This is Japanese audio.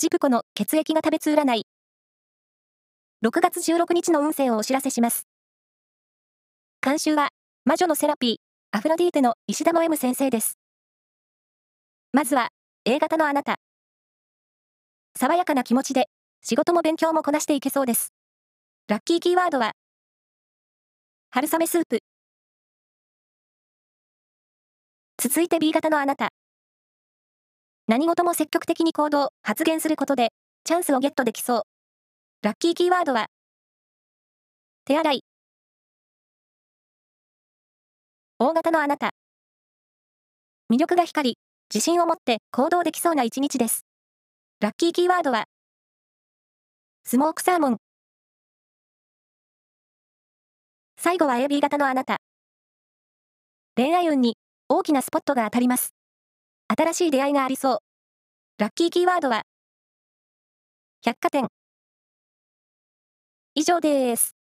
ジプコの血液が食べつ占い。6月16日の運勢をお知らせします。監修は、魔女のセラピー、アフロディーテの石田の M 先生です。まずは、A 型のあなた。爽やかな気持ちで、仕事も勉強もこなしていけそうです。ラッキーキーワードは、春雨スープ。続いて B 型のあなた。何事も積極的に行動、発言することで、チャンスをゲットできそう。ラッキーキーワードは、手洗い。大型のあなた。魅力が光り、自信を持って行動できそうな一日です。ラッキーキーワードは、スモークサーモン。最後は AB 型のあなた。恋愛運に大きなスポットが当たります。新しい出会いがありそう。ラッキーキーワードは、百貨店。以上です。